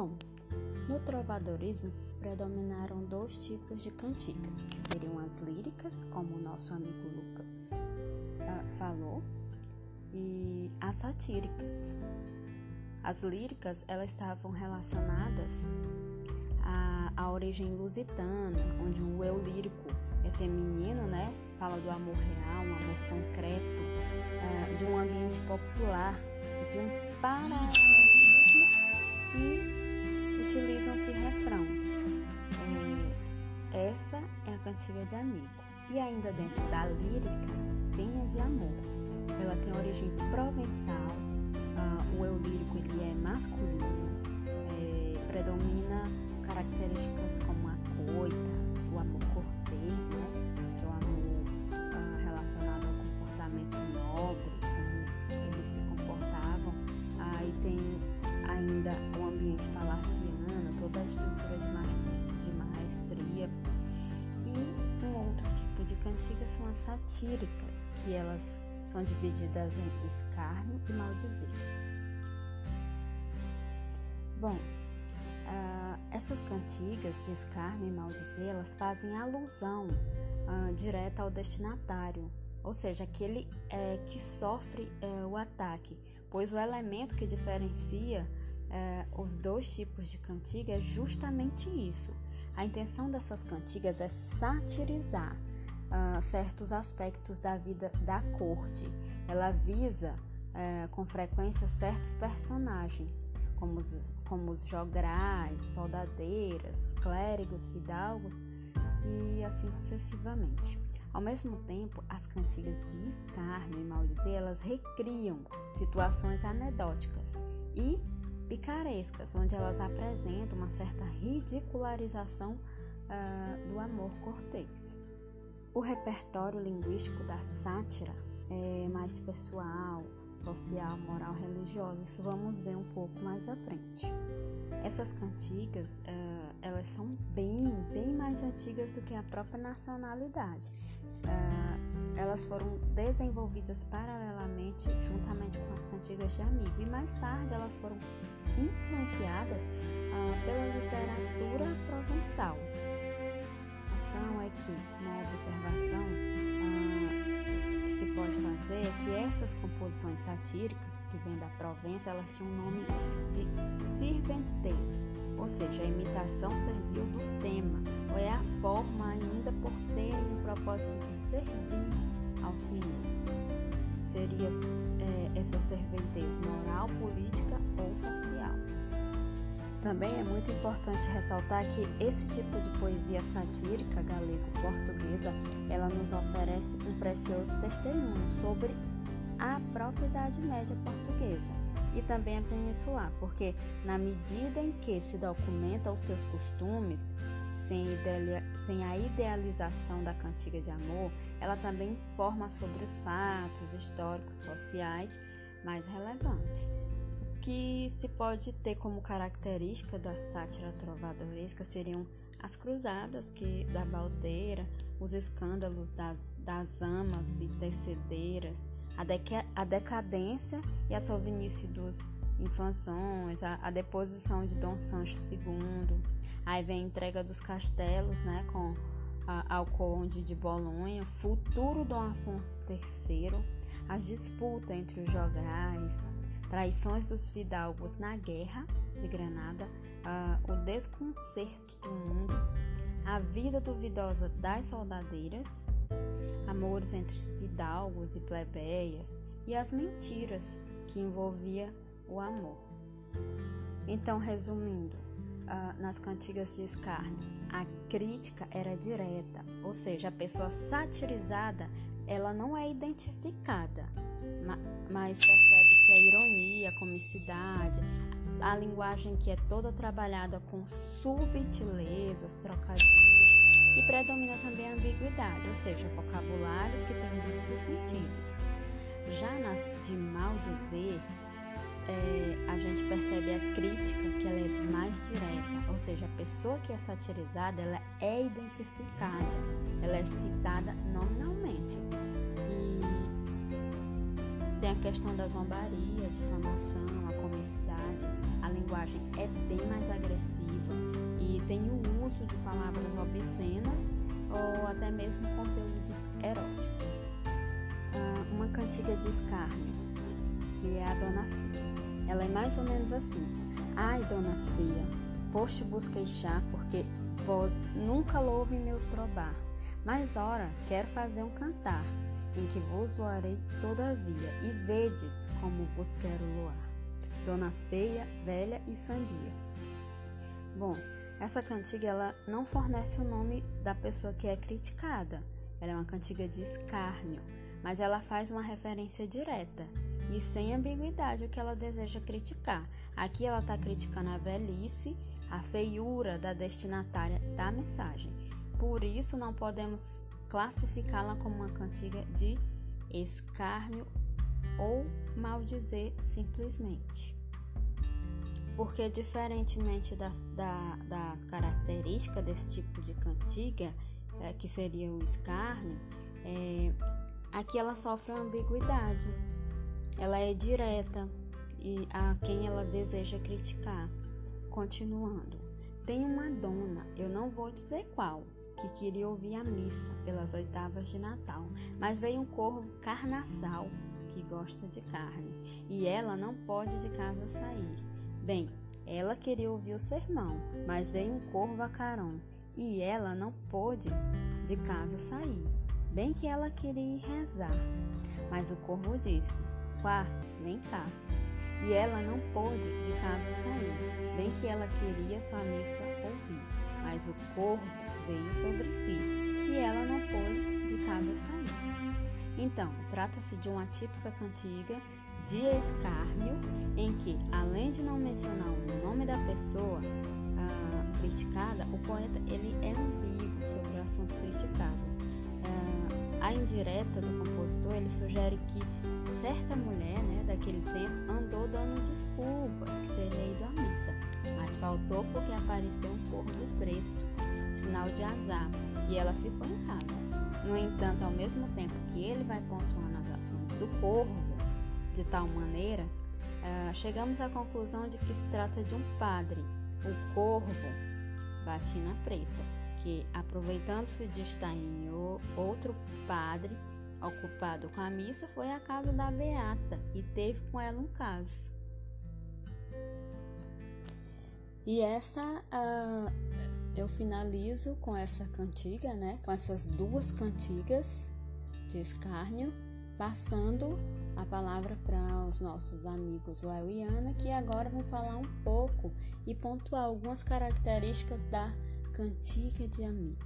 Bom, no trovadorismo predominaram dois tipos de cantigas, que seriam as líricas, como o nosso amigo Lucas uh, falou, e as satíricas. As líricas elas estavam relacionadas à, à origem lusitana, onde o eu lírico é feminino, né? Fala do amor real, um amor concreto, uh, de um ambiente popular, de um paralelismo e utilizam-se refrão. É, essa é a cantiga de amigo. E ainda dentro da lírica, vem a de amor. Ela tem origem provençal, uh, o eu lírico ele é masculino, é, predomina características como a coita, o amor cortês, né? que é o amor uh, relacionado ao comportamento nobre, como eles se comportavam. Aí tem ainda o ambiente palaciano, toda a estrutura de maestria. E um outro tipo de cantigas são as satíricas, que elas são divididas em escárnio e maldizer. Bom, uh, essas cantigas de escárnio e maldizer, elas fazem alusão uh, direta ao destinatário, ou seja, aquele uh, que sofre eh, o ataque, pois o elemento que diferencia eh, os dois tipos de cantiga é justamente isso. A intenção dessas cantigas é satirizar uh, certos aspectos da vida da corte. Ela visa uh, com frequência certos personagens, como os, como os jograis, soldadeiras, clérigos, fidalgos e assim sucessivamente. Ao mesmo tempo, as cantigas de escárnio e maldizer, elas recriam situações anedóticas e picarescas, onde elas apresentam uma certa ridicularização uh, do amor cortês. O repertório linguístico da sátira é mais pessoal, social, moral, religiosa. Isso vamos ver um pouco mais à frente. Essas cantigas, uh, elas são bem, bem mais antigas do que a própria nacionalidade. Uh, elas foram desenvolvidas paralelamente, juntamente com as cantigas de amigo, e mais tarde elas foram influenciadas uh, pela literatura provençal observação é que, uma observação ah, que se pode fazer é que essas composições satíricas que vêm da Provença, elas tinham o nome de sirventez, ou seja, a imitação serviu do tema, ou é a forma ainda por terem o propósito de servir ao Senhor. Seria é, essa serventez moral, política ou social. Também é muito importante ressaltar que esse tipo de poesia satírica galego-portuguesa, ela nos oferece um precioso testemunho sobre a própria Idade Média portuguesa e também a peninsular, porque na medida em que se documenta os seus costumes, sem, sem a idealização da cantiga de amor, ela também informa sobre os fatos históricos, sociais mais relevantes que se pode ter como característica da sátira trovadoresca seriam as cruzadas que da baldeira, os escândalos das, das amas e tecedeiras, a, deca, a decadência e a sovinice dos infanções, a, a, deposição de Dom Sancho II, aí vem a entrega dos castelos, né, com a, ao conde de Bolonha, futuro Dom Afonso III, as disputas entre os jograis, traições dos fidalgos na guerra de Granada, uh, o desconcerto do mundo, a vida duvidosa das soldadeiras, amores entre fidalgos e plebeias e as mentiras que envolvia o amor. Então, resumindo, uh, nas cantigas de escárnio, a crítica era direta, ou seja, a pessoa satirizada ela não é identificada, mas percebe-se a ironia, a comicidade, a linguagem que é toda trabalhada com subtilezas, trocadilhos e predomina também a ambiguidade, ou seja, vocabulários que têm duplos sentidos. Já nas de mal dizer, é, a gente percebe a crítica que ela é mais direta, ou seja, a pessoa que é satirizada ela é identificada, ela é citada nominalmente. Tem a questão da zombaria, difamação, a comicidade. a linguagem é bem mais agressiva e tem o uso de palavras obscenas ou até mesmo conteúdos eróticos. Ah, uma cantiga de escárnio, que é a Dona Fia. Ela é mais ou menos assim: Ai, Dona Fia, foste vos queixar porque vós nunca louve meu trobar, mas ora, quero fazer um cantar, em que vos loarei todavia, e vedes como vos quero loar. Dona Feia, Velha e Sandia. Bom, essa cantiga ela não fornece o nome da pessoa que é criticada. Ela é uma cantiga de escárnio, mas ela faz uma referência direta e sem ambiguidade o que ela deseja criticar. Aqui ela está criticando a velhice, a feiura da destinatária da mensagem. Por isso não podemos classificá-la como uma cantiga de escárnio ou maldizer simplesmente porque diferentemente das, da, das características desse tipo de cantiga, é, que seria o escárnio, é, aqui ela sofre uma ambiguidade. Ela é direta e a quem ela deseja criticar. Continuando, tem uma dona, eu não vou dizer qual, que queria ouvir a missa pelas oitavas de Natal, mas veio um corvo carnaçal que gosta de carne e ela não pode de casa sair. Bem, ela queria ouvir o sermão, mas veio um corvo a carão e ela não pôde de casa sair. Bem que ela queria ir rezar, mas o corvo disse: Quá, vem cá. E ela não pôde de casa sair, bem que ela queria sua missa ouvir, mas o corvo veio sobre si e ela não pôde de casa sair. Então, trata-se de uma típica cantiga de escárnio, em que, além de não mencionar o nome da pessoa ah, criticada, o poeta ele é ambíguo sobre o assunto criticado. Ah, a indireta do compositor ele sugere que certa mulher né, daquele tempo andou dando desculpas que teria ido à missa, mas faltou porque apareceu um corvo preto, sinal de azar, e ela ficou em casa. No entanto, ao mesmo tempo que ele vai pontuando as ações do corvo, de tal maneira, uh, chegamos à conclusão de que se trata de um padre, o corvo Batina Preta, que, aproveitando-se de estar em outro padre ocupado com a missa, foi à casa da Beata e teve com ela um caso. E essa uh, eu finalizo com essa cantiga, né? Com essas duas cantigas de escárnio, passando a palavra para os nossos amigos Léo e Ana, que agora vão falar um pouco e pontuar algumas características da cantiga de amigo.